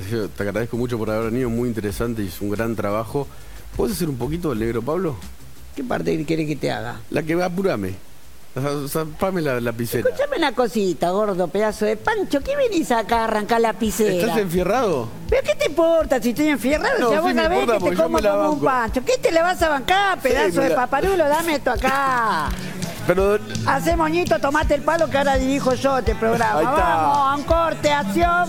Te agradezco mucho por haber venido, muy interesante y es un gran trabajo. ¿Puedes hacer un poquito del negro, Pablo? ¿Qué parte quiere que te haga? La que va, apurame. Zapame la lapicera. Escúchame una cosita, gordo, pedazo de pancho. ¿Qué venís acá a arrancar la lapicera? ¿Estás enfierrado? ¿Pero qué te importa si estoy enfierrado? No, ya sí vos sabés que te como la como un pancho. ¿Qué te le vas a bancar, pedazo de la- paparulo? Dame esto acá. Pero Hacé moñito, tomate el palo que ahora dirijo yo este programa. Vamos, a un corte, acción.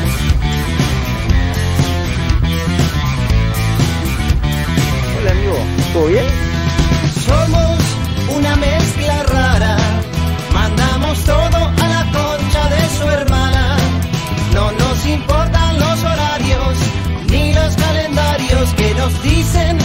¿Todo bien? Somos una mezcla rara, mandamos todo a la concha de su hermana. No nos importan los horarios ni los calendarios que nos dicen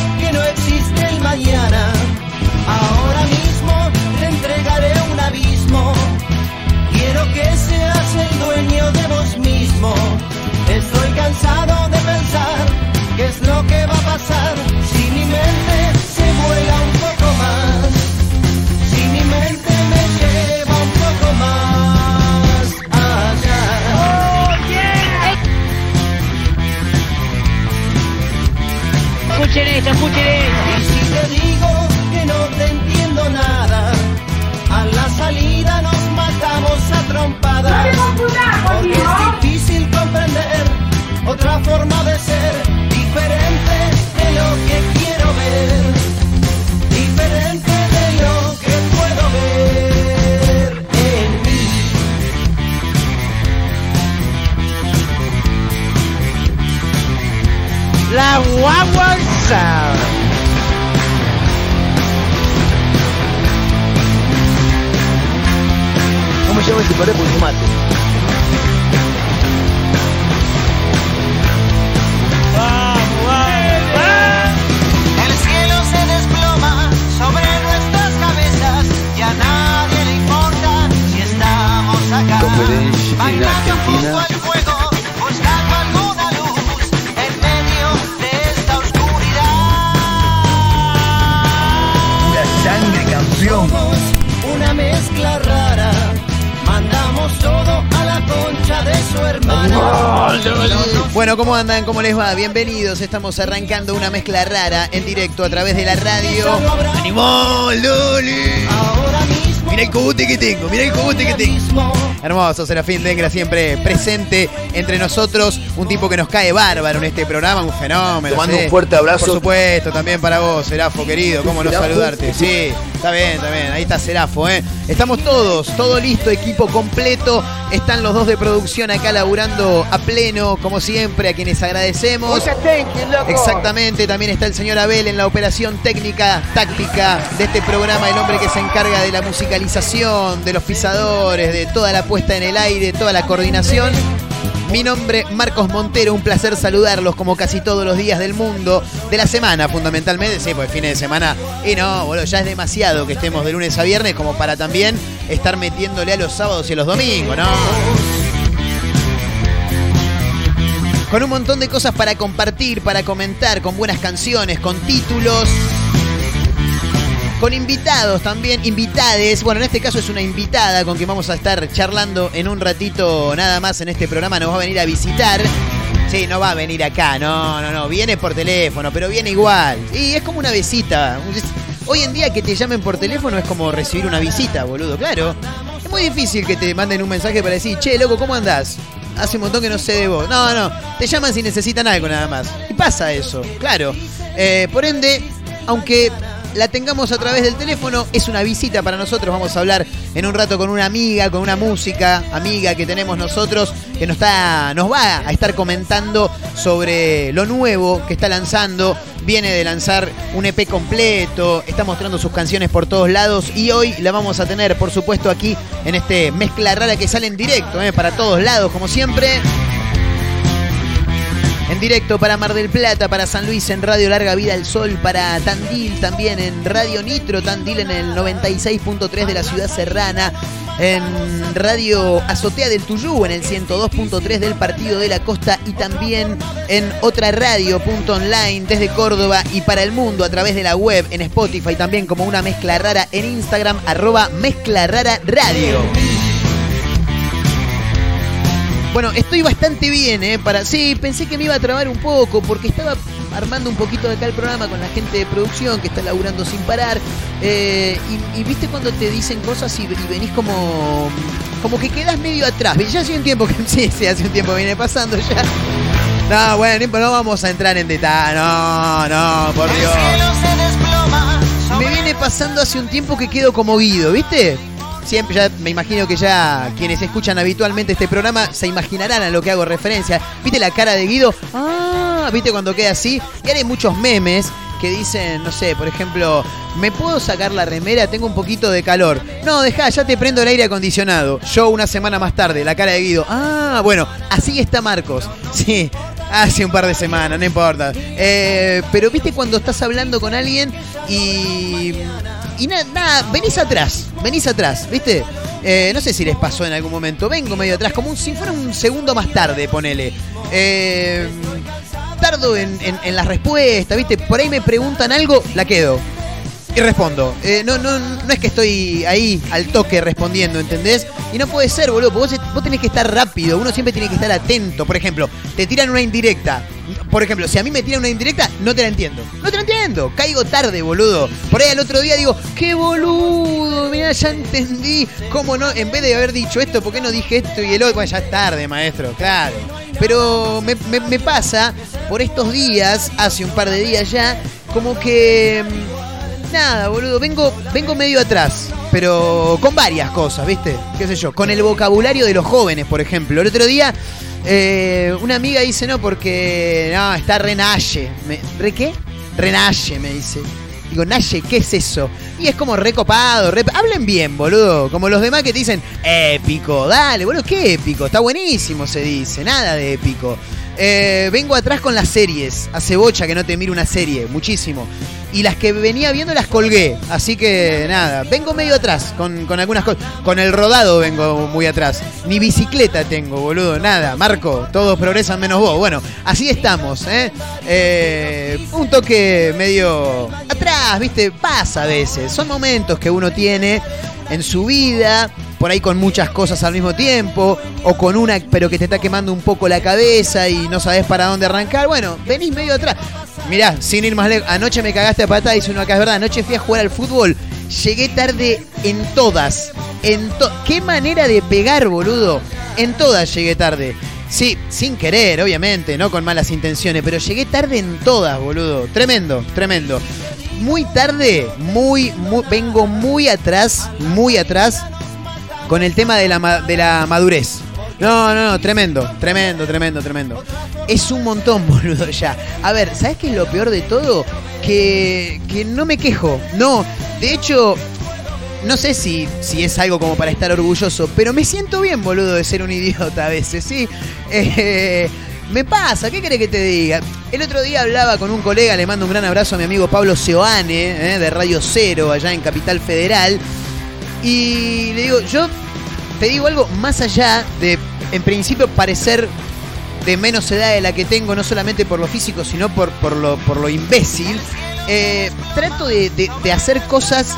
Escuchen esto. Y si te digo que no te entiendo nada, a la salida nos matamos a trompadas. Porque es difícil comprender otra forma de ser, guagua ¿Cómo se llama este padre por tomate? Bueno, ¿cómo andan? ¿Cómo les va? Bienvenidos. Estamos arrancando una mezcla rara en directo a través de la radio. ¡Animó, Loli! Mira el cogote que tengo, mira el cogote que tengo. Hermoso, Serafín Dengra siempre presente entre nosotros. Un tipo que nos cae bárbaro en este programa, un fenómeno. Te mando ¿sí? un fuerte abrazo. Por supuesto, también para vos, Serafo, querido. ¿Cómo no Serafo. saludarte? Sí, está bien, está bien. Ahí está Serafo, ¿eh? Estamos todos, todo listo, equipo completo. Están los dos de producción acá laburando a pleno, como siempre, a quienes agradecemos. Exactamente, también está el señor Abel en la operación técnica, táctica de este programa, el hombre que se encarga de la musicalización, de los pisadores, de toda la puesta en el aire, toda la coordinación. Mi nombre, Marcos Montero, un placer saludarlos como casi todos los días del mundo, de la semana fundamentalmente, sí, pues fines de semana, y no, boludo, ya es demasiado que estemos de lunes a viernes como para también estar metiéndole a los sábados y a los domingos, ¿no? con un montón de cosas para compartir, para comentar, con buenas canciones, con títulos, con invitados también, invitades. Bueno, en este caso es una invitada con quien vamos a estar charlando en un ratito nada más en este programa. Nos va a venir a visitar. Sí, no va a venir acá, no, no, no. Viene por teléfono, pero viene igual. Y es como una visita. Hoy en día que te llamen por teléfono es como recibir una visita, boludo, claro. Es muy difícil que te manden un mensaje para decir, che, loco, ¿cómo andás? Hace un montón que no sé de vos. No, no, te llaman si necesitan algo nada más. Y pasa eso, claro. Eh, por ende, aunque la tengamos a través del teléfono, es una visita para nosotros. Vamos a hablar en un rato con una amiga, con una música amiga que tenemos nosotros, que nos, está, nos va a estar comentando sobre lo nuevo que está lanzando. Viene de lanzar un EP completo, está mostrando sus canciones por todos lados y hoy la vamos a tener, por supuesto, aquí en este mezcla rara que sale en directo, eh, para todos lados, como siempre. En directo para Mar del Plata, para San Luis en Radio Larga Vida al Sol, para Tandil también en Radio Nitro Tandil en el 96.3 de la ciudad serrana, en Radio Azotea del Tuyú en el 102.3 del Partido de la Costa y también en otra radio punto online desde Córdoba y para el mundo a través de la web en Spotify también como una mezcla rara en Instagram arroba mezcla rara radio. Bueno, estoy bastante bien, ¿eh? Para... Sí, pensé que me iba a trabar un poco porque estaba armando un poquito de acá el programa con la gente de producción que está laburando sin parar. eh, y, y viste cuando te dicen cosas y, y venís como. como que quedas medio atrás. Ya hace un tiempo que. Sí, sí, hace un tiempo viene pasando ya. No, bueno, no vamos a entrar en detalle. No, no, por Dios. Me viene pasando hace un tiempo que quedo como Guido, ¿viste? Siempre, ya me imagino que ya quienes escuchan habitualmente este programa se imaginarán a lo que hago referencia. ¿Viste la cara de Guido? Ah, ¿viste cuando queda así? Y hay muchos memes que dicen, no sé, por ejemplo, ¿me puedo sacar la remera? Tengo un poquito de calor. No, deja, ya te prendo el aire acondicionado. Yo una semana más tarde, la cara de Guido. Ah, bueno, así está Marcos. Sí, hace un par de semanas, no importa. Eh, pero viste cuando estás hablando con alguien y. Y nada, nada, venís atrás, venís atrás, ¿viste? Eh, no sé si les pasó en algún momento. Vengo medio atrás, como un, si fuera un segundo más tarde, ponele. Eh, tardo en, en, en las respuestas, ¿viste? Por ahí me preguntan algo, la quedo. Y respondo. Eh, no, no, no es que estoy ahí al toque respondiendo, ¿entendés? Y no puede ser, boludo, porque vos, vos tenés que estar rápido, uno siempre tiene que estar atento. Por ejemplo, te tiran una indirecta. Por ejemplo, si a mí me tiran una indirecta, no te la entiendo. No te la entiendo. Caigo tarde, boludo. Por ahí al otro día digo, qué boludo, mirá, ya entendí. ¿Cómo no? En vez de haber dicho esto, ¿por qué no dije esto y el otro? Bueno, ya es tarde, maestro, claro. Pero me, pasa por estos días, hace un par de días ya, como que. Nada, boludo, vengo, vengo medio atrás, pero con varias cosas, ¿viste? ¿Qué sé yo? Con el vocabulario de los jóvenes, por ejemplo. El otro día, eh, una amiga dice, no, porque no, está renalle. Me- ¿Re qué? Renalle, me dice. Digo, Naye, ¿qué es eso? Y es como recopado, re... hablen bien, boludo. Como los demás que te dicen, épico, dale, boludo, qué épico, está buenísimo, se dice, nada de épico. Eh, vengo atrás con las series. Hace bocha que no te miro una serie, muchísimo. Y las que venía viendo las colgué. Así que nada, vengo medio atrás con, con algunas cosas. Con el rodado vengo muy atrás. Ni bicicleta tengo, boludo, nada. Marco, todos progresan menos vos. Bueno, así estamos, ¿eh? Eh, un toque medio atrás, ¿viste? Pasa a veces. Son momentos que uno tiene en su vida, por ahí con muchas cosas al mismo tiempo, o con una pero que te está quemando un poco la cabeza y no sabes para dónde arrancar. Bueno, venís medio atrás. Mirá, sin ir más lejos, anoche me cagaste a patada, dice uno acá, es verdad, anoche fui a jugar al fútbol, llegué tarde en todas. En to- ¿Qué manera de pegar, boludo? En todas llegué tarde. Sí, sin querer, obviamente, no con malas intenciones, pero llegué tarde en todas, boludo. Tremendo, tremendo. Muy tarde, muy, muy vengo muy atrás, muy atrás con el tema de la, de la madurez. No, no, no, tremendo, tremendo, tremendo, tremendo. Es un montón, boludo, ya. A ver, ¿sabes qué es lo peor de todo? Que, que no me quejo. No, de hecho, no sé si, si es algo como para estar orgulloso, pero me siento bien, boludo, de ser un idiota a veces, ¿sí? Eh, me pasa, ¿qué querés que te diga? El otro día hablaba con un colega, le mando un gran abrazo a mi amigo Pablo Seoane, eh, de Radio Cero, allá en Capital Federal. Y le digo, yo te digo algo más allá de, en principio, parecer de menos edad de la que tengo, no solamente por lo físico, sino por, por, lo, por lo imbécil. eh, trato de, de- de hacer cosas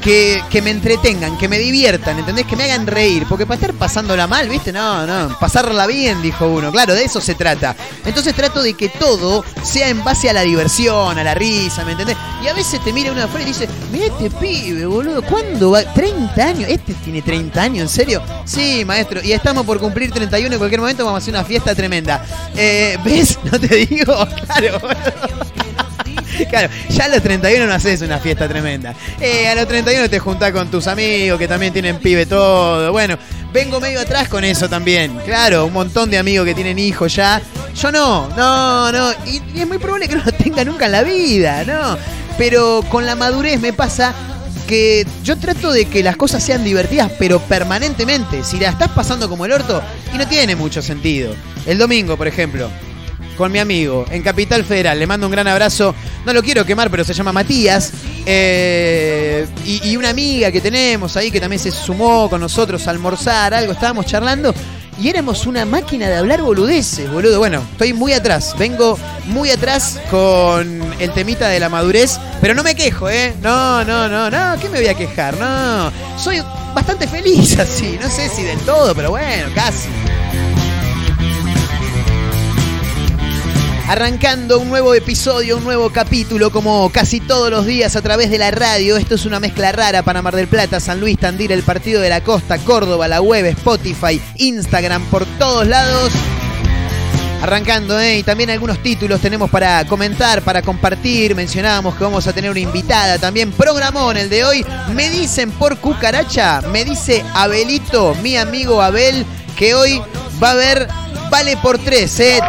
que, que me entretengan, que me diviertan, ¿entendés? Que me hagan reír. Porque para estar pasándola mal, ¿viste? No, no, pasarla bien, dijo uno. Claro, de eso se trata. Entonces trato de que todo sea en base a la diversión, a la risa, ¿me entendés? Y a veces te mira uno de afuera y dice, mira este pibe, boludo, ¿cuándo va? ¿30 años? ¿Este tiene 30 años? ¿En serio? Sí, maestro. Y estamos por cumplir 31 en cualquier momento vamos a hacer una fiesta tremenda. Eh, ¿Ves? No te digo, claro. Claro, ya a los 31 no haces una fiesta tremenda. Eh, a los 31 te juntás con tus amigos que también tienen pibe todo. Bueno, vengo medio atrás con eso también. Claro, un montón de amigos que tienen hijos ya. Yo no, no, no. Y, y es muy probable que no lo tenga nunca en la vida, ¿no? Pero con la madurez me pasa que yo trato de que las cosas sean divertidas, pero permanentemente. Si la estás pasando como el orto, y no tiene mucho sentido. El domingo, por ejemplo, con mi amigo en Capital Federal. Le mando un gran abrazo. No lo quiero quemar, pero se llama Matías. Eh, y, y una amiga que tenemos ahí que también se sumó con nosotros a almorzar, algo. Estábamos charlando y éramos una máquina de hablar boludeces, boludo. Bueno, estoy muy atrás, vengo muy atrás con el temita de la madurez, pero no me quejo, ¿eh? No, no, no, no, ¿qué me voy a quejar? No, soy bastante feliz así, no sé si del todo, pero bueno, casi. Arrancando un nuevo episodio, un nuevo capítulo, como casi todos los días a través de la radio. Esto es una mezcla rara para Mar del Plata, San Luis, Tandil, el Partido de la Costa, Córdoba, la web, Spotify, Instagram, por todos lados. Arrancando, ¿eh? Y también algunos títulos tenemos para comentar, para compartir. Mencionábamos que vamos a tener una invitada también. Programón el de hoy. Me dicen por cucaracha, me dice Abelito, mi amigo Abel, que hoy va a haber Vale por tres, ¿eh?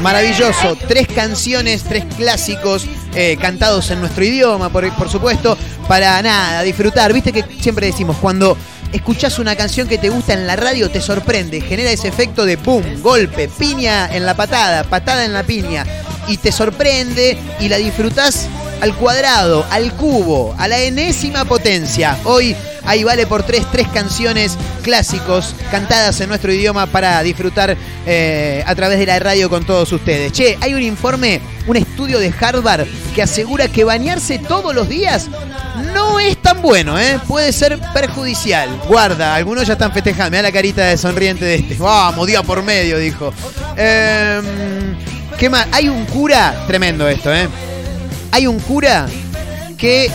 Maravilloso. Tres canciones, tres clásicos eh, cantados en nuestro idioma, por, supuesto, para nada, disfrutar. Viste que siempre decimos, cuando escuchás una canción que te gusta en la radio, te sorprende, genera ese efecto de pum, golpe, piña en la patada, patada en la piña, y te sorprende y la disfrutás al cuadrado, al cubo, a la enésima potencia. Hoy ahí vale por tres, tres canciones clásicos cantadas en nuestro idioma para disfrutar eh, a través de la radio con todos ustedes. Che, hay un informe, un estudio de Harvard que asegura que bañarse todos los días no es tan bueno, ¿eh? Puede ser perjudicial. Guarda, algunos ya están festejando. Mira la carita de sonriente de este. Vamos, día por medio, dijo. Em, ¿Qué más? Hay un cura, tremendo esto, ¿eh? Hay un cura que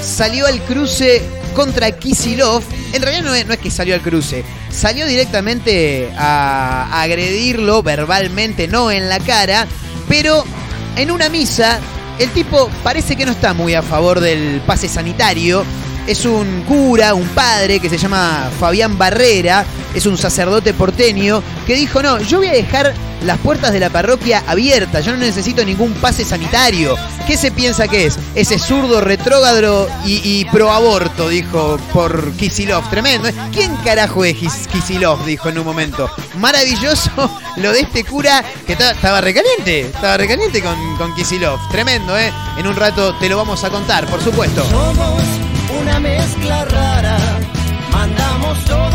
salió al cruce contra Kisilov. En realidad no es, no es que salió al cruce, salió directamente a agredirlo verbalmente, no en la cara, pero en una misa el tipo parece que no está muy a favor del pase sanitario. Es un cura, un padre que se llama Fabián Barrera, es un sacerdote porteño que dijo, no, yo voy a dejar las puertas de la parroquia abiertas, yo no necesito ningún pase sanitario. ¿Qué se piensa que es? Ese zurdo retrógrado y, y pro aborto, dijo por Kisilov. Tremendo. ¿Quién carajo es Kis- Kisilov? Dijo en un momento. Maravilloso lo de este cura que ta- estaba recaliente, estaba recaliente con, con Kisilov. Tremendo, ¿eh? En un rato te lo vamos a contar, por supuesto. Somos una mezcla rara, mandamos todo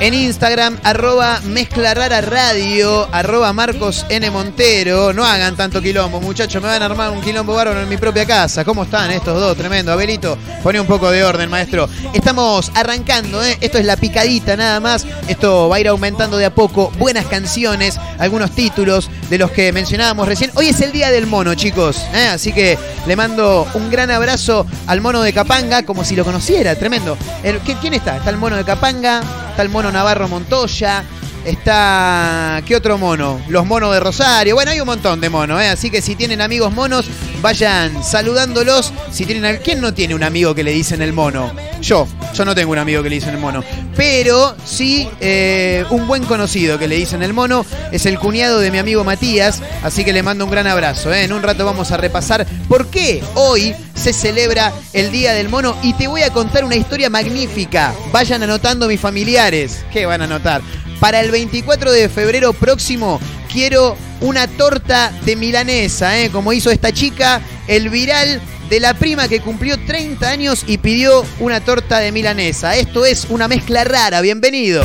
En Instagram, arroba mezcla rara radio, arroba Marcos N. Montero. No hagan tanto quilombo, muchachos. Me van a armar un quilombo bárbaro en mi propia casa. ¿Cómo están estos dos? Tremendo. Abelito, pone un poco de orden, maestro. Estamos arrancando, ¿eh? Esto es la picadita nada más. Esto va a ir aumentando de a poco. Buenas canciones, algunos títulos de los que mencionábamos recién. Hoy es el día del mono, chicos. ¿eh? Así que le mando un gran abrazo al mono de Capanga, como si lo conociera. Tremendo. El- ¿qué- ¿Quién está? Está el mono de Capanga, está el mono Navarro Montoya. Está. ¿Qué otro mono? Los monos de Rosario. Bueno, hay un montón de monos, ¿eh? Así que si tienen amigos monos, vayan saludándolos. Si tienen al. ¿Quién no tiene un amigo que le dicen el mono? Yo. Yo no tengo un amigo que le dicen el mono. Pero sí eh, un buen conocido que le dicen el mono. Es el cuñado de mi amigo Matías. Así que le mando un gran abrazo. ¿eh? En un rato vamos a repasar por qué hoy se celebra el Día del Mono. Y te voy a contar una historia magnífica. Vayan anotando mis familiares. ¿Qué van a anotar? Para el 24 de febrero próximo quiero una torta de milanesa, ¿eh? como hizo esta chica, el viral de la prima que cumplió 30 años y pidió una torta de milanesa. Esto es una mezcla rara, bienvenido.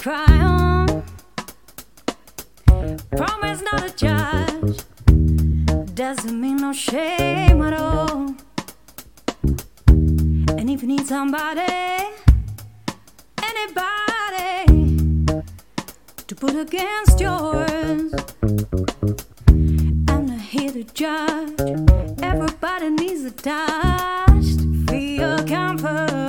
Cry on. Promise not a judge doesn't mean no shame at all. And if you need somebody, anybody to put against yours, I'm not here to judge. Everybody needs a touch to feel comfort.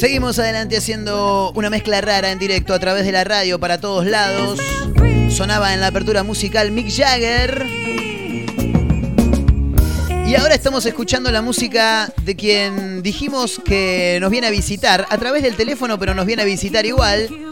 Seguimos adelante haciendo una mezcla rara en directo a través de la radio para todos lados. Sonaba en la apertura musical Mick Jagger. Y ahora estamos escuchando la música de quien dijimos que nos viene a visitar a través del teléfono, pero nos viene a visitar igual.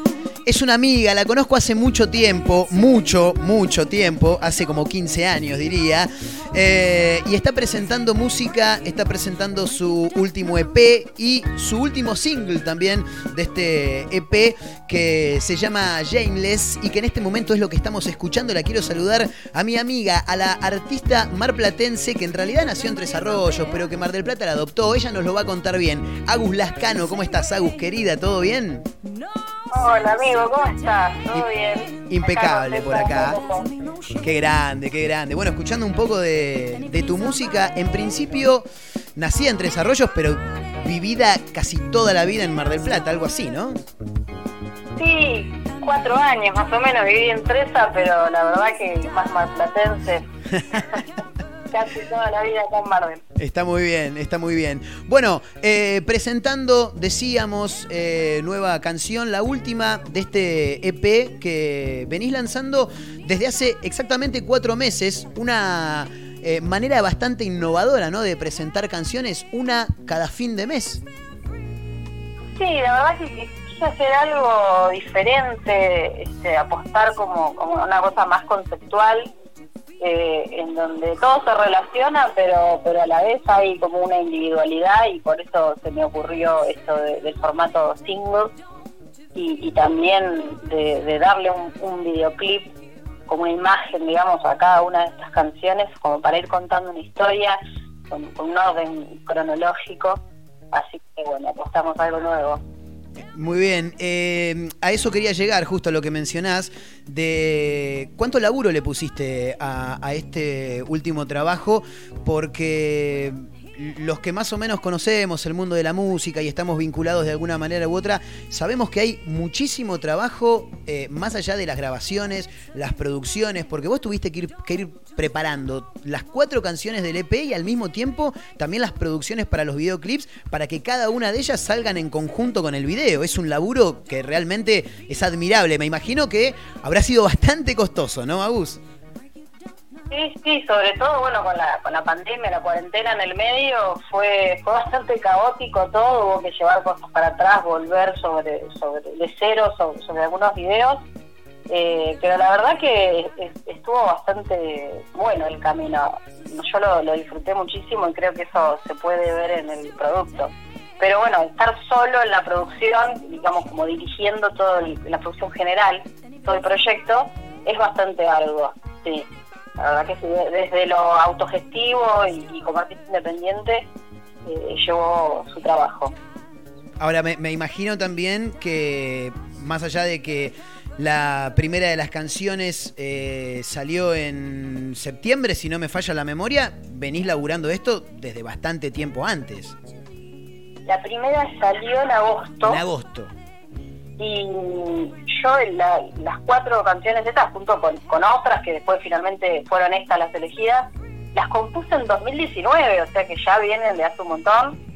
Es una amiga, la conozco hace mucho tiempo, mucho, mucho tiempo, hace como 15 años diría. Eh, y está presentando música, está presentando su último EP y su último single también de este EP que se llama Jameless y que en este momento es lo que estamos escuchando. La quiero saludar a mi amiga, a la artista marplatense que en realidad nació en Tres Arroyos, pero que Mar del Plata la adoptó. Ella nos lo va a contar bien. Agus Lascano, ¿cómo estás, Agus, querida? ¿Todo bien? Hola amigo, ¿cómo estás? ¿Todo bien? Impecable por acá. Qué grande, qué grande. Bueno, escuchando un poco de, de tu música, en principio nacida en Tres Arroyos, pero vivida casi toda la vida en Mar del Plata, algo así, ¿no? Sí, cuatro años más o menos viví en Tresa, pero la verdad que más marplatense. Casi toda la vida acá en Mar del. Está muy bien, está muy bien. Bueno, eh, presentando, decíamos, eh, nueva canción, la última de este EP que venís lanzando desde hace exactamente cuatro meses. Una eh, manera bastante innovadora, ¿no? De presentar canciones, una cada fin de mes. Sí, la verdad que quise hacer algo diferente, este, apostar como, como una cosa más conceptual, eh, en donde todo se relaciona, pero, pero a la vez hay como una individualidad y por eso se me ocurrió esto de- del formato single y, y también de, darle un, un videoclip como imagen, digamos, a cada una de estas canciones, como para ir contando una historia con, un orden cronológico. Así que bueno, apostamos algo nuevo. Muy bien, eh, a eso quería llegar, justo a lo que mencionás, de cuánto laburo le pusiste a, a este último trabajo, porque los que más o menos conocemos el mundo de la música y estamos vinculados de alguna manera u otra, sabemos que hay muchísimo trabajo eh, más allá de las grabaciones, las producciones, porque vos tuviste que ir, que ir preparando las cuatro canciones del EP y al mismo tiempo también las producciones para los videoclips para que cada una de ellas salgan en conjunto con el video. Es un laburo que realmente es admirable. Me imagino que habrá sido bastante costoso, ¿no, Agus? Sí, sí, sobre todo, bueno, con la, con la pandemia, la cuarentena en el medio, fue, fue bastante caótico todo, hubo que llevar cosas para atrás, volver sobre, sobre de cero sobre, algunos videos, eh, pero la verdad que es- estuvo bastante bueno el camino, yo lo, lo disfruté muchísimo y creo que eso se puede ver en el producto. Pero bueno, estar solo en la producción, digamos como dirigiendo toda la producción general, todo el proyecto, es bastante algo, sí. La verdad que sí, de- desde lo autogestivo y, y como artista independiente eh, llevó su trabajo. Ahora, me, me imagino también que, más allá de que la primera de las canciones eh, salió en septiembre, si no me falla la memoria, venís laburando esto desde bastante tiempo antes. La primera salió en agosto. En agosto. Y yo en la- las cuatro canciones estas junto con, con otras que después finalmente fueron estas las elegidas las compuse en 2019 o sea que ya vienen de hace un montón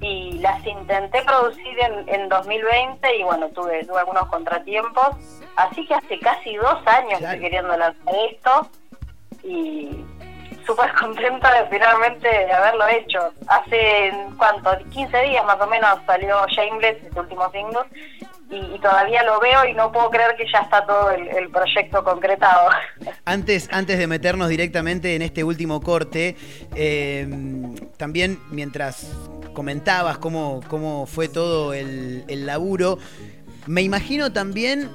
y las intenté producir en, en 2020 y bueno tuve, tuve algunos contratiempos así que hace casi dos años estoy queriendo lanzar esto y súper contenta de finalmente haberlo hecho. Hace, ¿cuánto? 15 días más o menos salió Shameless, este último single, y, todavía lo veo y no puedo creer que ya está todo el, el proyecto concretado. Antes, antes de meternos directamente en este último corte, eh, también mientras comentabas cómo, cómo fue todo el, el laburo, me imagino también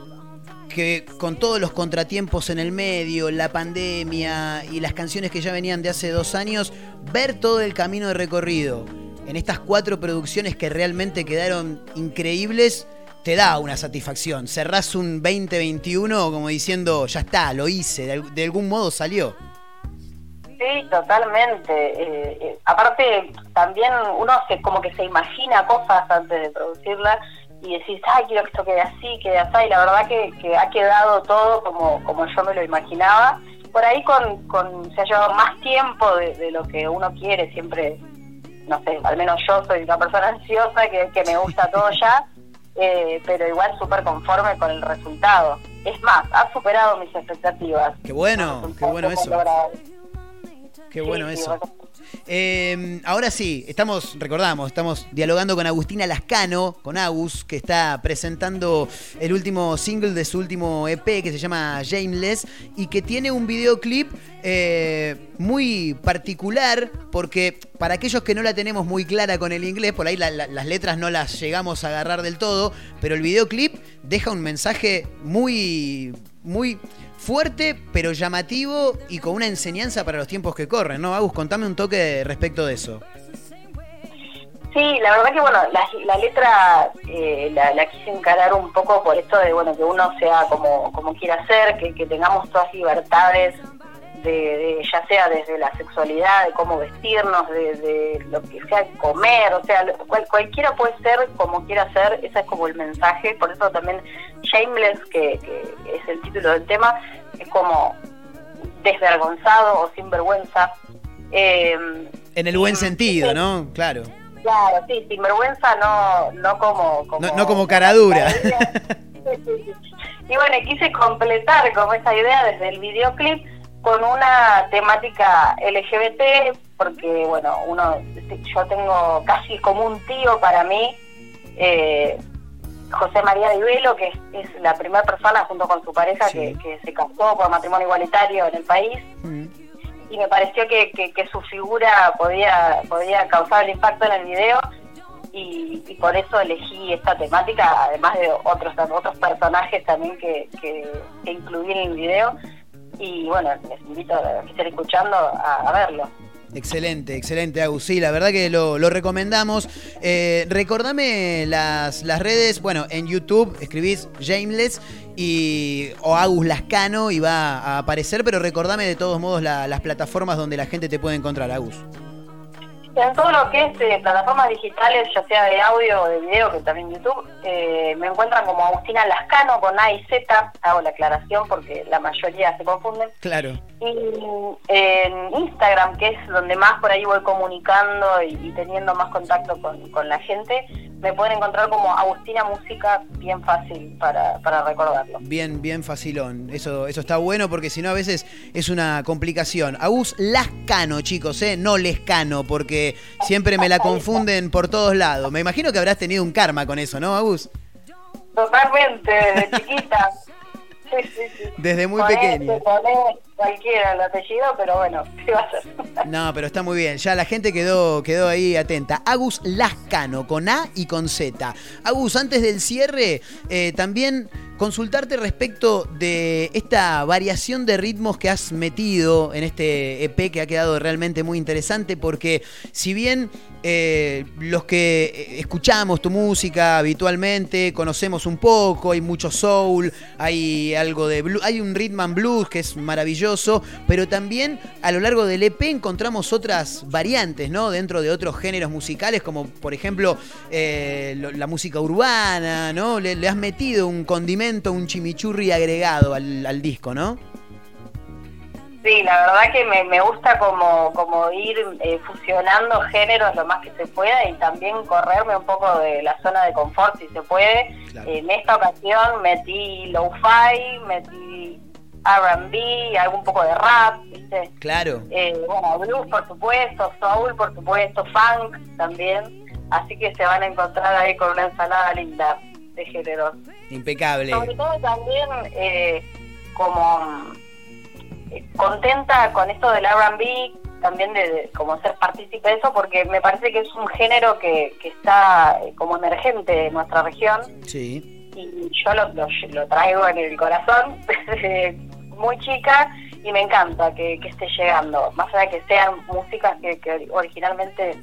que con todos los contratiempos en el medio, la pandemia y las canciones que ya venían de hace dos años, ver todo el camino de recorrido en estas cuatro producciones que realmente quedaron increíbles, te da una satisfacción. Cerrás un 2021 como diciendo, ya está, lo hice, de, al- de algún modo salió. Sí, totalmente. Eh, eh, aparte, también uno se como que se imagina cosas antes de producirlas y decís, ay, quiero que esto quede así, quede así, y la verdad que, que ha quedado todo como, como yo me lo imaginaba. Por ahí con, con se ha llevado más tiempo de, de lo que uno quiere, siempre, no sé, al menos yo soy una persona ansiosa que, que me gusta todo ya, eh, pero igual súper conforme con el resultado. Es más, ha superado mis expectativas. Qué bueno, qué bueno eso. Logrado. Qué bueno eso. Eh, ahora sí, estamos, recordamos, estamos dialogando con Agustina Lascano, con Agus, que está presentando el último single de su último EP que se llama Shameless y que tiene un videoclip eh, muy particular porque para aquellos que no la tenemos muy clara con el inglés, por ahí la- la- las letras no las llegamos a agarrar del todo, pero el videoclip deja un mensaje muy, muy fuerte, pero llamativo y con una enseñanza para los tiempos que corren, ¿no? Agus, contame un toque respecto de eso. Sí, la verdad que bueno, la, la letra eh, la, la quise encarar un poco por esto de bueno que uno sea como, como quiera ser, que, que tengamos todas libertades, de, de- ya sea desde la sexualidad, de cómo vestirnos, de, de lo que sea comer, o sea, cual- cualquiera puede ser como quiera ser, ese es como el mensaje, por eso también Shameless, que, que es el título del tema, es como desvergonzado o sin vergüenza. Eh, En el buen sentido, ¿no? Claro. Claro, sí, sin vergüenza no, no como, como No, no como cara dura. Y bueno, quise completar como esa idea desde el videoclip con una temática LGBT, porque bueno, uno, yo tengo casi como un tío para mí, eh, José María Di Velo, que es, es la primera persona junto con su pareja que, que se casó por matrimonio igualitario en el país. Y me pareció que, que, que su figura podía, podía causar el impacto en el video y, y por eso elegí esta temática, además de otros otros personajes también que, que, que incluí en el video y bueno, les invito a que estén escuchando a, verlo. Excelente, excelente, Agus. Sí, la verdad que lo, lo recomendamos. Eh, recordame las, las redes. Bueno, en YouTube escribís Shameless y, o Agus Lascano y va a aparecer, pero recordame de todos modos la- las plataformas donde la gente te puede encontrar, Agus. En todo lo que es eh, plataformas digitales, ya sea de audio o de video, que también YouTube, eh, me encuentran como Agustina Lascano con A y Z, hago la aclaración porque la mayoría se confunden. Claro. Y en Instagram, que es donde más por ahí voy comunicando y, y teniendo más contacto con, con la gente, me pueden encontrar como Agustina Música, bien fácil para, para recordarlo. Bien, bien facilón. Eso, eso está bueno porque si no a veces es una complicación. Agus Lascano, chicos, ¿eh? No Lescano, porque siempre me la confunden por todos lados. Me imagino que habrás tenido un karma con eso, ¿no, Agus? Totalmente, desde chiquita. Sí, sí, sí. Desde muy te ponés cualquiera el apellido, pero bueno, ¿qué va a? No, pero está muy bien. Ya la gente quedó, quedó ahí atenta. Agus Lascano, con A y con Z. Agus, antes del cierre, eh, también consultarte respecto de esta variación de ritmos que has metido en este EP que ha quedado realmente muy interesante, porque si bien eh, los que escuchamos tu música habitualmente, conocemos un poco, hay mucho soul, hay algo de blues, hay un rhythm and blues que es maravilloso, pero también a lo largo del EP encontramos otras variantes, ¿no? Dentro de otros géneros musicales, como por ejemplo eh, la música urbana, ¿no? Le, le has metido un condimento, un chimichurri agregado al, al disco, ¿no? Sí, la verdad que me, me gusta como, como ir eh, fusionando géneros lo más que se pueda y también correrme un poco de la zona de confort si se puede. En esta ocasión metí lo-fi, metí R&B, algún poco de rap, ¿viste? Claro. Eh, bueno, blues por supuesto, soul por supuesto, funk también. Así que se van a encontrar ahí con una ensalada linda de géneros. Impecable. Sobre todo también eh, como eh, contenta con esto del R&B, también de, de como ser partícipe de eso, porque me parece que es un género que, que está eh, como emergente en nuestra región Sí. y yo lo, lo, lo traigo en el corazón desde muy chica y me encanta que, que esté llegando, más allá de que sean músicas que, que originalmente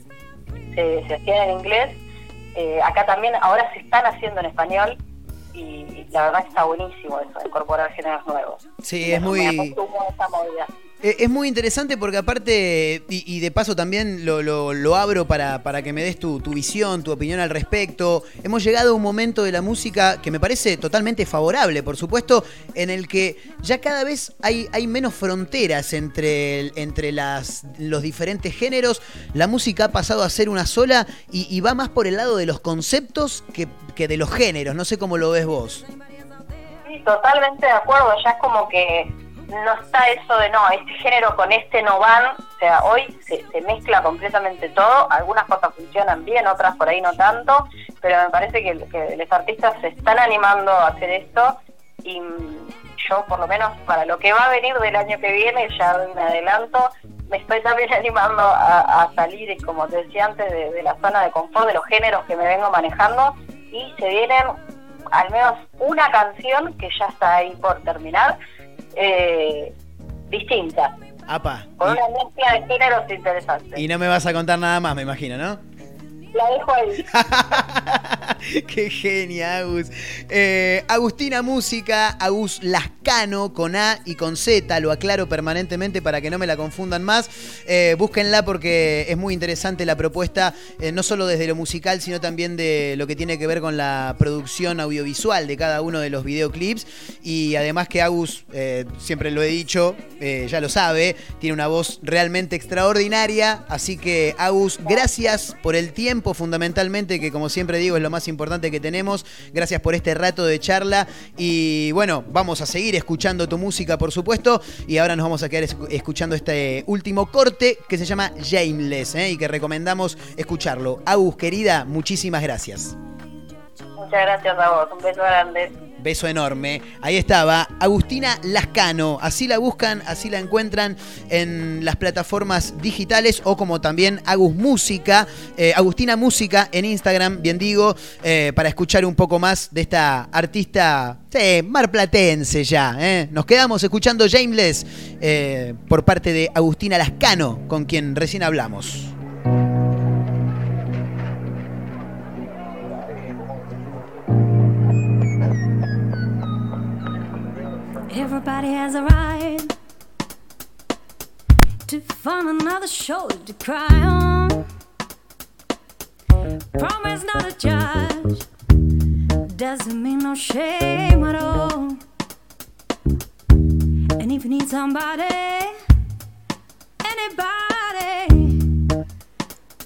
se, se hacían en inglés, eh, acá también ahora se están haciendo en español y, y la verdad que está buenísimo eso, incorporar géneros nuevos. Sí, es muy... esa movida. Eh, Es muy interesante porque aparte, y, de paso también lo, lo- lo abro para, para que me des tu, visión, tu opinión al respecto, hemos llegado a un momento de la música que me parece totalmente favorable, por supuesto, en el que ya cada vez hay, hay menos fronteras entre, entre las, los diferentes géneros, la música ha pasado a ser una sola y, y va más por el lado de los conceptos que, que de los géneros, no sé cómo lo ves vos. Sí, totalmente de acuerdo, ya es como que no está eso de no, este género con este no van, o sea, hoy se, se mezcla completamente todo, algunas cosas funcionan bien, otras por ahí no tanto, pero me parece que, los artistas se están animando a hacer esto y yo por lo menos para lo que va a venir del año que viene, ya un adelanto, me estoy también animando a, a salir, como te decía antes, de, de la zona de confort, de los géneros que me vengo manejando y se vienen al menos una canción que ya está ahí por terminar, eh, distinta, Apa. con una mezcla de géneros interesantes. Y, y no me vas a contar nada más, me imagino, ¿no? La dejo ahí. Qué genia, Agus. Eh, Agustina Música, Agus Lascano, con A y con Z, lo aclaro permanentemente para que no me la confundan más. Eh, búsquenla porque es muy interesante la propuesta, eh, no solo desde lo musical, sino también de lo que tiene que ver con la producción audiovisual de cada uno de los videoclips. Y además que Agus, eh, siempre lo he dicho, ya lo sabe, tiene una voz realmente extraordinaria. Así que, Agus, gracias por el tiempo, fundamentalmente, que como siempre digo es lo más importante que tenemos. Gracias por este rato de charla. Y bueno, vamos a seguir escuchando tu música, por supuesto. Y ahora nos vamos a quedar escu- escuchando este último corte que se llama Shameless ¿eh? y que recomendamos escucharlo. Agus, querida, muchísimas gracias. Muchas gracias a vos, un beso grande. Beso enorme. Ahí estaba Agustina Lascano. Así la buscan, así la encuentran en las plataformas digitales o como también Agus Música, eh, Agustina Música en Instagram, bien digo, eh, para escuchar un poco más de esta artista sí, marplatense ya. ¿eh? Nos quedamos escuchando Shameless eh, por parte de Agustina Lascano, con quien recién hablamos. Everybody has a right to find another shoulder to cry on. Promise not to judge doesn't mean no shame at all. And if you need somebody, anybody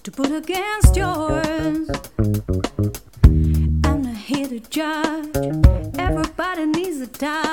to put against yours, I'm not here to judge. Everybody needs a touch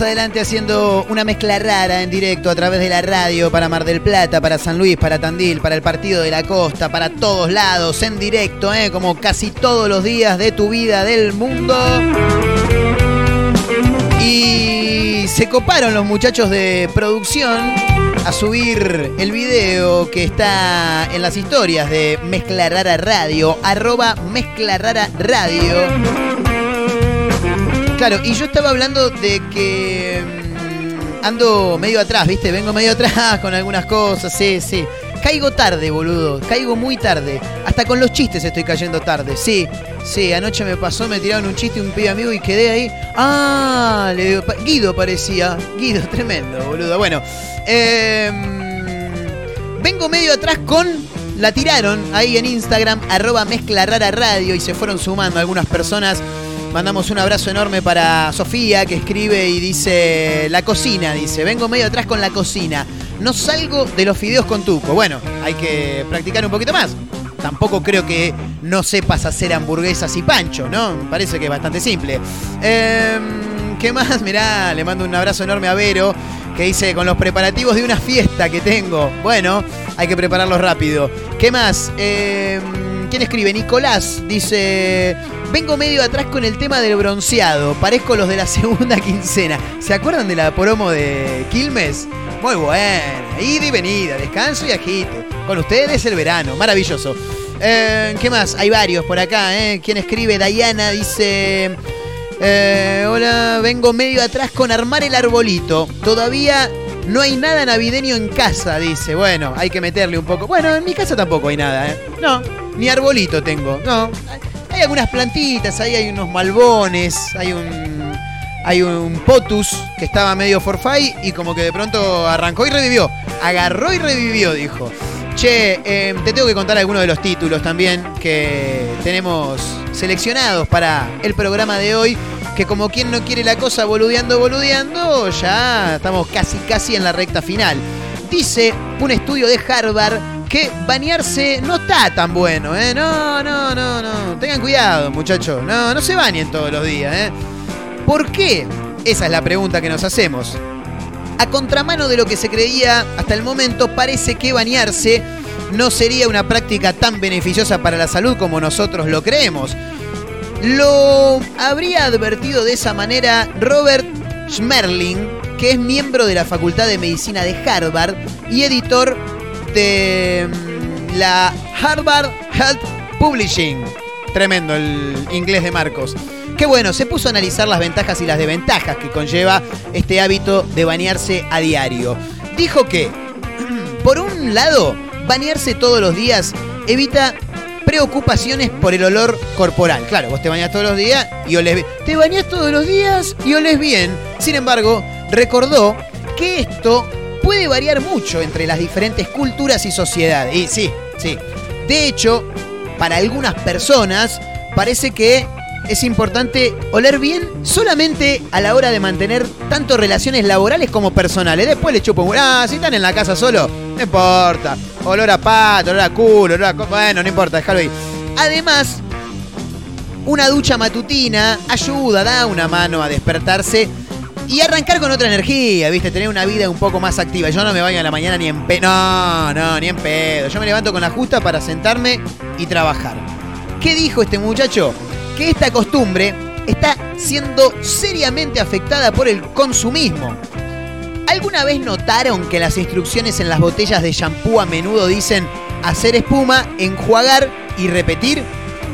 Adelante haciendo una mezcla rara en directo a través de la radio para Mar del Plata, para San Luis, para Tandil, para el Partido de la Costa, para todos lados, en directo, ¿eh? como casi todos los días de tu vida del mundo. Y se coparon los muchachos de producción a subir el video que está en las historias de Mezcla Rara Radio, arroba Mezcla Rara Radio. Claro, y yo estaba hablando de que mm, ando medio atrás, ¿viste? Vengo medio atrás con algunas cosas, sí, sí. Caigo tarde, boludo. Caigo muy tarde. Hasta con los chistes estoy cayendo tarde. Sí, sí. Anoche me pasó, me tiraron un chiste un pibe amigo y quedé ahí. Ah, Guido parecía. Guido, tremendo, boludo. Bueno, em, vengo medio atrás con. La tiraron ahí en Instagram, arroba mezcla rara radio y se fueron sumando algunas personas. Mandamos un abrazo enorme para Sofía que escribe y dice, la cocina, dice, vengo medio atrás con la cocina. No salgo de los fideos con tuco. Bueno, hay que practicar un poquito más. Tampoco creo que no sepas hacer hamburguesas y pancho, ¿no? Me parece que es bastante simple. Em, ¿Qué más? Mirá, le mando un abrazo enorme a Vero, que dice, con los preparativos de una fiesta que tengo. Bueno, hay que prepararlos rápido. ¿Qué más? Em, ¿Quién escribe? Nicolás dice, vengo medio atrás con el tema del bronceado. Parezco los de la segunda quincena. ¿Se acuerdan de la promo de Quilmes? Muy buena. Ida y venida, descanso y agite. Con ustedes el verano. Maravilloso. Eh, ¿Qué más? Hay varios por acá. ¿eh? ¿Quién escribe? Diana dice... eh, hola, vengo medio atrás con armar el arbolito. Todavía no hay nada navideño en casa, dice. Bueno, hay que meterle un poco. Bueno, en mi casa tampoco hay nada, ¿eh? No, ni arbolito tengo. No. Hay algunas plantitas, ahí hay unos malbones, hay un. Hay un potus que estaba medio forfait y como que de pronto arrancó y revivió. Agarró y revivió, dijo. Che, eh, te tengo que contar algunos de los títulos también que tenemos seleccionados para el programa de hoy. Que como quien no quiere la cosa, boludeando, boludeando, ya estamos casi, casi en la recta final. Dice un estudio de Harvard que bañarse no está tan bueno, ¿eh? No, no, no, no. Tengan cuidado, muchachos. No, no se bañen todos los días, ¿eh? ¿Por qué? Esa es la pregunta que nos hacemos. A contramano de lo que se creía hasta el momento, parece que bañarse no sería una práctica tan beneficiosa para la salud como nosotros lo creemos. Lo habría advertido de esa manera Robert Schmerling, que es miembro de la Facultad de Medicina de Harvard y editor de mm, la Harvard Health Publishing. Tremendo el inglés de Marcos. Qué bueno, se puso a analizar las ventajas y las desventajas que conlleva este hábito de bañarse a diario. Dijo que, por un lado, bañarse todos los días evita preocupaciones por el olor corporal. Claro, vos te bañas todos los días y olés bien. Te bañas todos los días y olés bien. Sin embargo, recordó que esto puede variar mucho entre las diferentes culturas y sociedades. Y sí, sí. De hecho, para algunas personas parece que es importante oler bien solamente a la hora de mantener tanto relaciones laborales como personales. Después le chupo un... Ah, si están en la casa solo, no importa. Olor a pato, olor a culo, olor a... Bueno, no importa, déjalo ahí. Además, una ducha matutina ayuda, da una mano a despertarse y arrancar con otra energía, ¿viste? Tener una vida un poco más activa. Yo no me baño a la mañana ni en pedo. No, no, ni en pedo. Yo me levanto con la justa para sentarme y trabajar. ¿Qué dijo este muchacho? Que esta costumbre está siendo seriamente afectada por el consumismo. ¿Alguna vez notaron que las instrucciones en las botellas de shampoo a menudo dicen hacer espuma, enjuagar y repetir?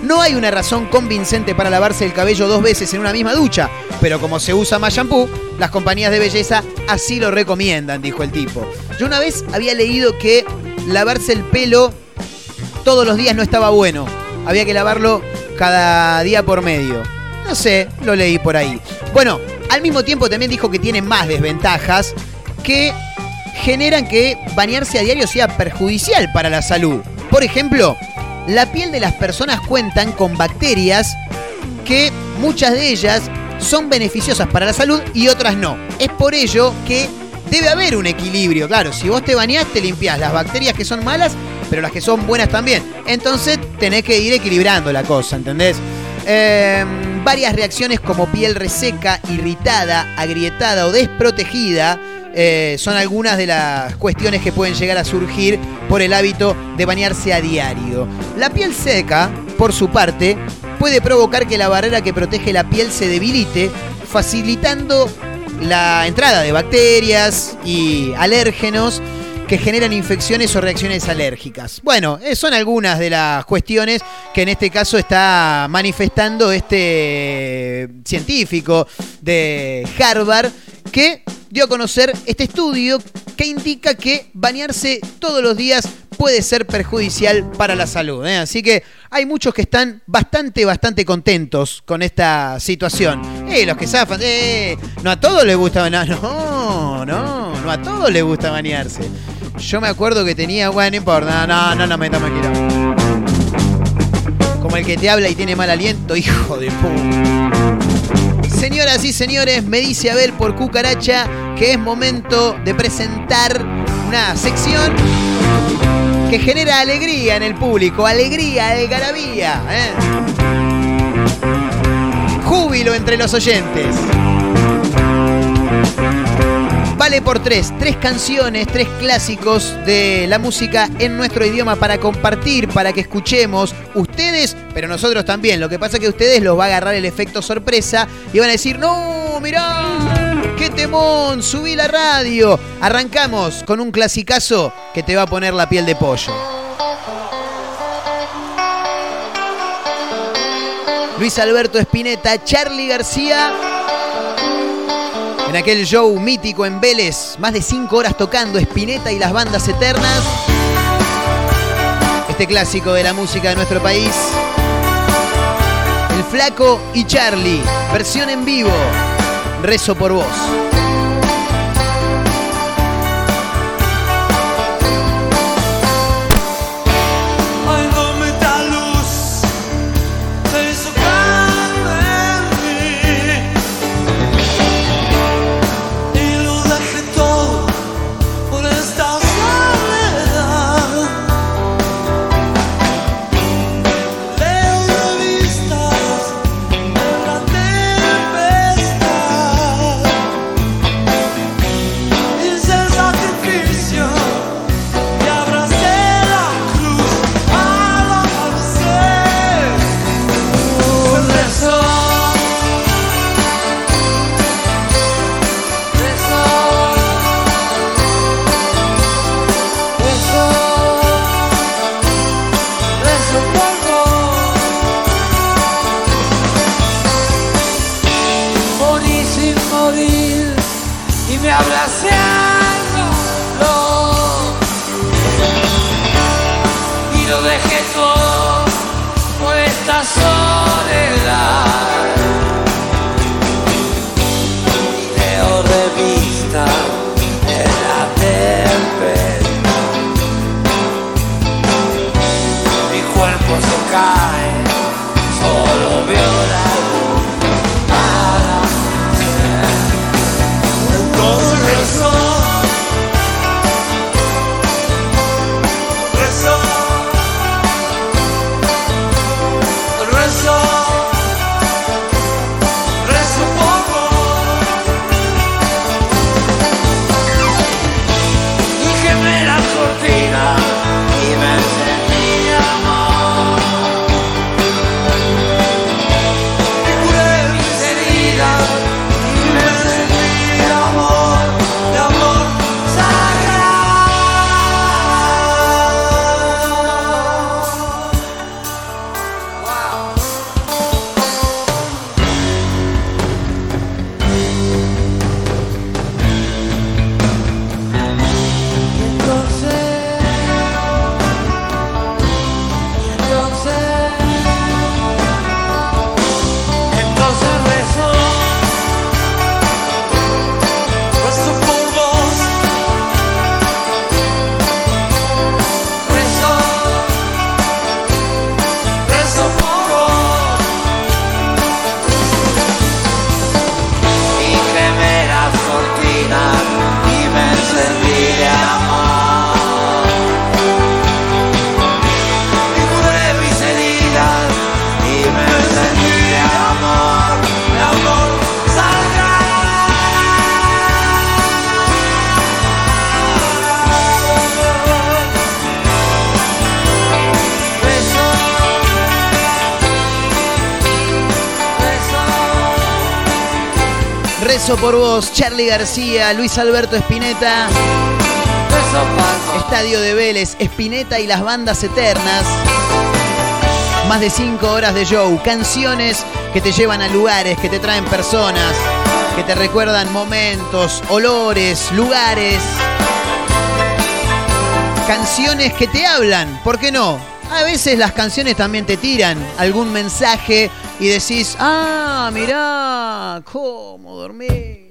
No hay una razón convincente para lavarse el cabello dos veces en una misma ducha, pero como se usa más shampoo, las compañías de belleza así lo recomiendan, dijo el tipo. Yo una vez había leído que lavarse el pelo todos los días no estaba bueno. Había que lavarlo cada día por medio. No sé, lo leí por ahí. Bueno, al mismo tiempo también dijo que tiene más desventajas que generan que bañarse a diario sea perjudicial para la salud. Por ejemplo, la piel de las personas cuentan con bacterias que muchas de ellas son beneficiosas para la salud y otras no. Es por ello que debe haber un equilibrio. Claro, si vos te bañás, te limpiás las bacterias que son malas, pero las que son buenas también. Entonces tenés que ir equilibrando la cosa, ¿entendés? Eh, varias reacciones como piel reseca, irritada, agrietada o desprotegida eh, son algunas de las cuestiones que pueden llegar a surgir por el hábito de bañarse a diario. La piel seca, por su parte, puede provocar que la barrera que protege la piel se debilite, facilitando la entrada de bacterias y alérgenos que generan infecciones o reacciones alérgicas. Bueno, eh, son algunas de las cuestiones que en este caso está manifestando este científico de Harvard que dio a conocer este estudio que indica que bañarse todos los días puede ser perjudicial para la salud. ¿eh? Así que hay muchos que están bastante, bastante contentos con esta situación. Eh, los que zafan, eh, no a todos les gusta bañarse. No, no, no a todos les gusta bañarse. Yo me acuerdo que tenía, bueno, no importa, no, no, no me metamos en Como el que te habla y tiene mal aliento, hijo de puta. Señoras y señores, me dice Abel por cucaracha que es momento de presentar una sección que genera alegría en el público, alegría, algarabía, ¿eh? júbilo entre los oyentes. Por tres, tres canciones, tres clásicos de la música en nuestro idioma para compartir, para que escuchemos ustedes, pero nosotros también. Lo que pasa es que ustedes los va a agarrar el efecto sorpresa y van a decir, no, mirá, qué temón, subí la radio. Arrancamos con un clasicazo que te va a poner la piel de pollo. Luis Alberto Espineta, Charlie García. En aquel show mítico en Vélez, más de cinco horas tocando Espineta y las bandas eternas. Este clásico de la música de nuestro país. El Flaco y Charlie, versión en vivo. Rezo por vos. Por vos, Charlie García, Luis Alberto Espineta, Estadio de Vélez, Espineta y las bandas eternas. Más de 5 horas de show, canciones que te llevan a lugares, que te traen personas, que te recuerdan momentos, olores, lugares. Canciones que te hablan, ¿por qué no? A veces las canciones también te tiran algún mensaje y decís, ah, mirá, cómo dormí.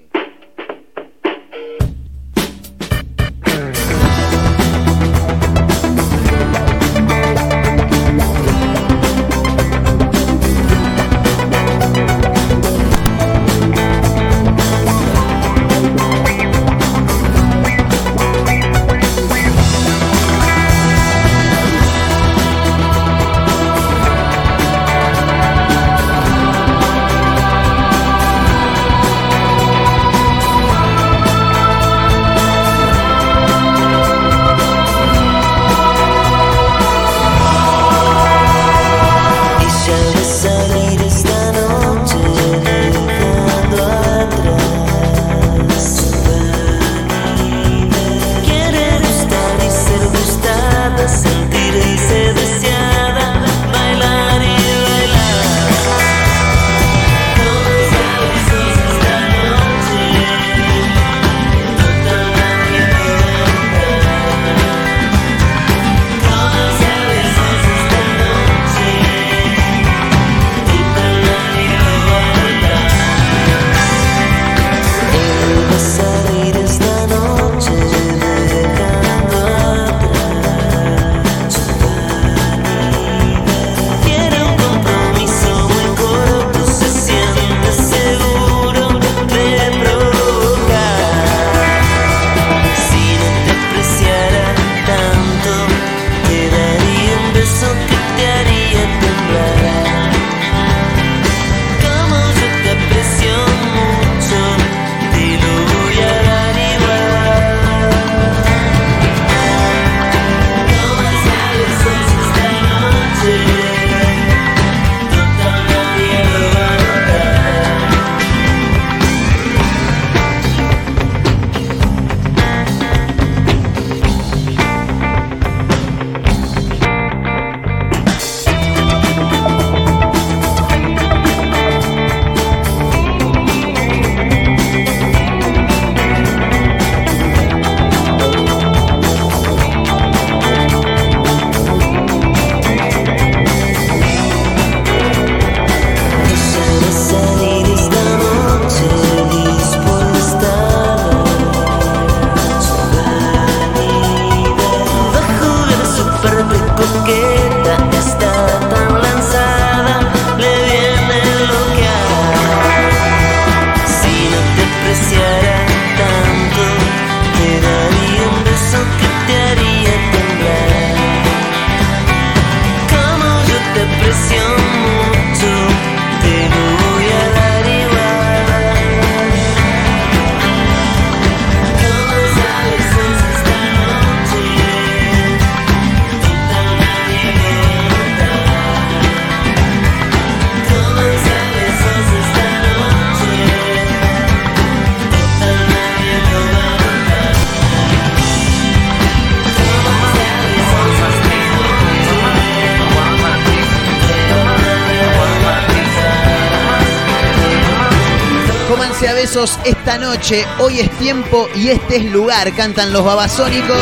Esta noche, hoy es tiempo y este es lugar. Cantan los babasónicos,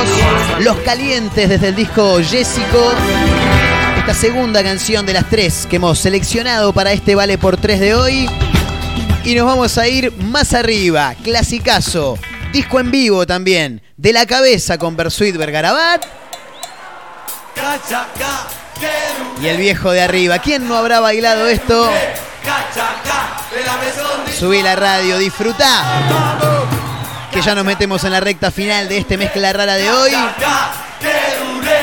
los calientes desde el disco Jessico. Esta segunda canción de las tres que hemos seleccionado para este Vale por tres de hoy. Y nos vamos a ir más arriba, clasicazo, disco en vivo también, de la cabeza con Bersuit Bergarabat y el viejo de arriba. ¿Quién no habrá bailado esto? Subí la radio, disfrutá. Que ya nos metemos en la recta final de este mezcla rara de hoy.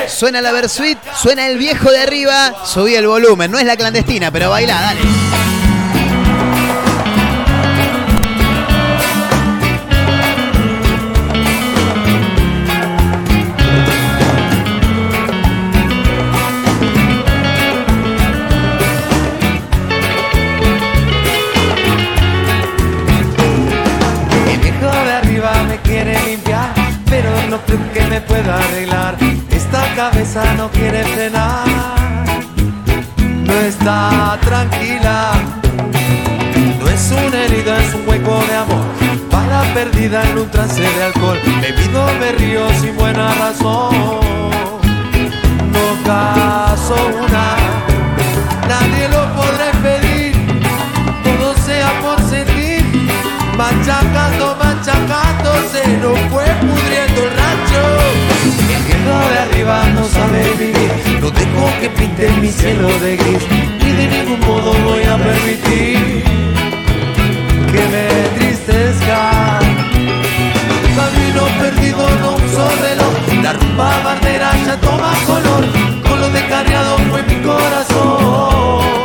Suena la Versuit, suena el viejo de arriba. Subí el volumen, no es la clandestina, pero baila, dale. Cabeza no quiere frenar, no está tranquila. No es una herida, es un hueco de amor. Bala perdida en un trance de alcohol. Bebido me río sin buena razón. No caso pinte mi cielo de gris. Ni de ningún modo voy a permitir que me entristezca. Camino perdido, no uso reloj. La rumba bandera ya toma color. Con lo descarriado fue mi corazón.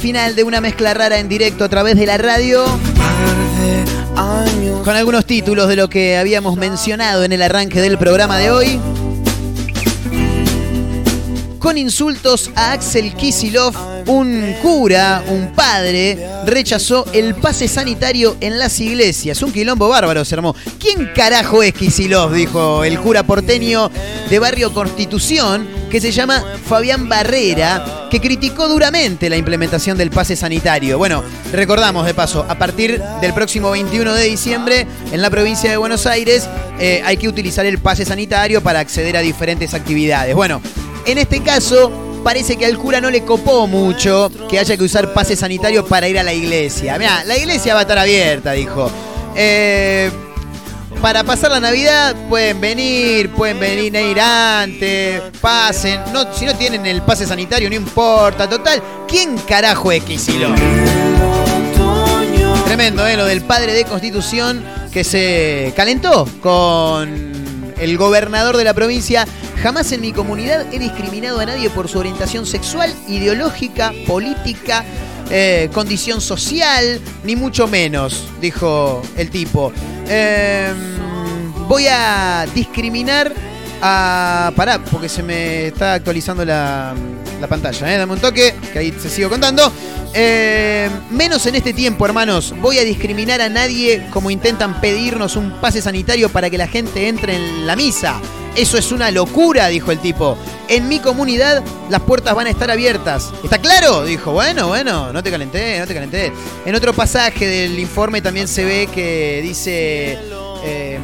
Final de una mezcla rara en directo a través de la radio. Con algunos títulos de lo que habíamos mencionado en el arranque del programa de hoy. Con insultos a Axel Kisilov, un cura, un padre, rechazó el pase sanitario en las iglesias. Un quilombo bárbaro se armó. ¿Quién carajo es Kisilov? Dijo el cura porteño de Barrio Constitución, que se llama Fabián Barrera, que criticó duramente la implementación del pase sanitario. Bueno, recordamos de paso, a partir del próximo 21 de diciembre, en la provincia de Buenos Aires, eh, hay que utilizar el pase sanitario para acceder a diferentes actividades. Bueno, en este caso, parece que al cura no le copó mucho que haya que usar pase sanitario para ir a la iglesia. Mira, la iglesia va a estar abierta, dijo. Eh, para pasar la Navidad pueden venir, pueden venir a ir antes, pasen. No, si no tienen el pase sanitario, no importa. Total, ¿quién carajo es Kicillof? Tremendo, ¿eh? Lo del padre de Constitución que se calentó con el gobernador de la provincia. Jamás en mi comunidad he discriminado a nadie por su orientación sexual, ideológica, política, eh, condición social, ni mucho menos, dijo el tipo. Eh, voy a discriminar a... Pará, porque se me está actualizando la, la pantalla. ¿eh? Dame un toque, que ahí se sigo contando. Eh, menos en este tiempo, hermanos. Voy a discriminar a nadie como intentan pedirnos un pase sanitario para que la gente entre en la misa. Eso es una locura, dijo el tipo. En mi comunidad las puertas van a estar abiertas. ¿Está claro? Dijo, bueno, bueno, no te calenté, no te calenté. En otro pasaje del informe también se ve que dice eh,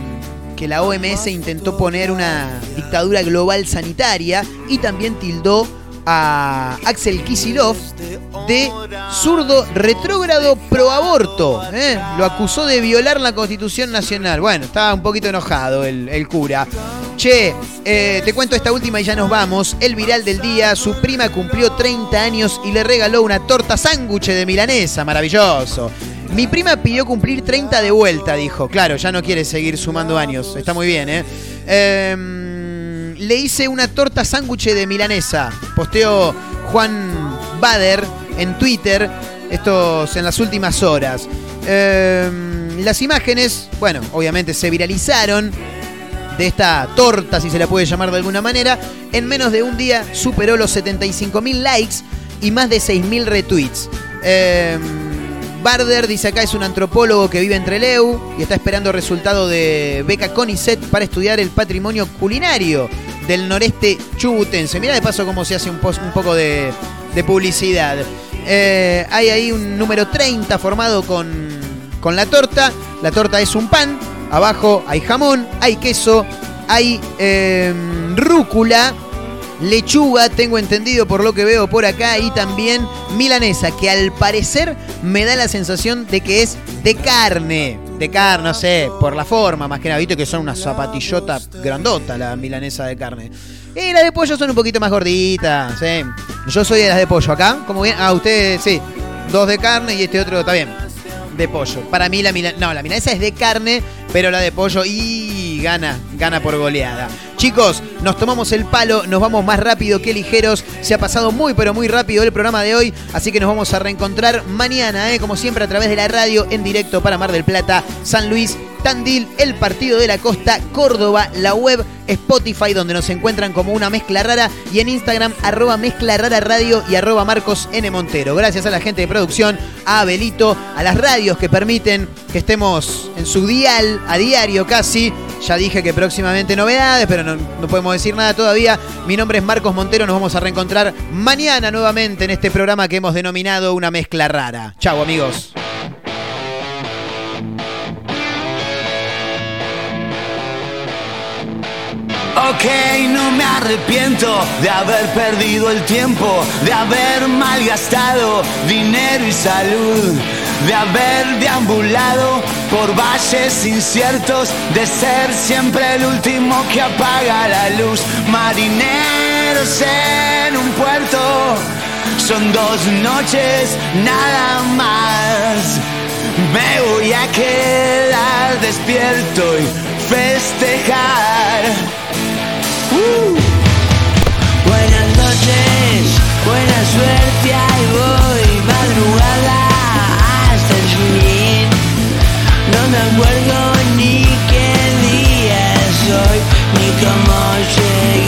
que la OMS intentó poner una dictadura global sanitaria y también tildó a Axel Kisilov de zurdo retrógrado pro aborto. ¿eh? Lo acusó de violar la constitución nacional. Bueno, estaba un poquito enojado el, cura. Che, eh, te cuento esta última y ya nos vamos. El viral del día, su prima cumplió 30 años y le regaló una torta sándwich de milanesa. Maravilloso. Mi prima pidió cumplir 30 de vuelta, dijo. Claro, ya no quiere seguir sumando años. Está muy bien, ¿eh? Em, le hice una torta sándwich de milanesa. Posteó Juan Bader en Twitter. Estos en las últimas horas. Em, las imágenes, bueno, obviamente se viralizaron de esta torta, si se la puede llamar de alguna manera. En menos de un día superó los 75.000 likes y más de 6.000 retweets. Em, Barder dice acá es un antropólogo que vive en Treleu y está esperando resultado de beca CONICET para estudiar el patrimonio culinario del noreste chubutense. Mira de paso cómo se hace un, poco de, de publicidad. Eh, hay ahí un número 30 formado con, con la torta. La torta es un pan. Abajo hay jamón, hay queso, hay eh, rúcula, lechuga, tengo entendido por lo que veo por acá, y también milanesa, que al parecer me da la sensación de que es de carne. De carne, no sé, por la forma, más que nada, viste que son una zapatillota grandota la milanesa de carne. Y las de pollo son un poquito más gorditas, sí. Yo soy de las de pollo acá, como bien. Ah, usted sí. Dos de carne y este otro está bien. De pollo. Para mí la milanesa. No, la milanesa es de carne, pero la de pollo. Y gana, gana por goleada. Chicos, nos tomamos el palo, nos vamos más rápido que ligeros. Se ha pasado muy, pero muy rápido el programa de hoy. Así que nos vamos a reencontrar mañana, ¿eh? como siempre, a través de la radio en directo para Mar del Plata, San Luis, Tandil, el Partido de la Costa, Córdoba, la web Spotify, donde nos encuentran como una mezcla rara, y en Instagram, arroba mezcla rara y arroba Marcos. Montero. Gracias a la gente de producción, a Abelito, a las radios que permiten que estemos en su dial a diario casi. Ya dije que próximamente novedades, pero no, no podemos decir nada todavía. Mi nombre es Marcos Montero, nos vamos a reencontrar mañana nuevamente en este programa que hemos denominado Una Mezcla Rara. Chau amigos. Ok, no me arrepiento de haber perdido el tiempo, de haber malgastado dinero y salud, de haber deambulado por valles inciertos, de ser siempre el último que apaga la luz. Marineros en un puerto, son dos noches nada más. Me voy a quedar despierto y festejar. Buenas noches, buena suerte, ahí voy, madrugada hasta el fin. No me acuerdo ni qué día es hoy, ni cómo llegué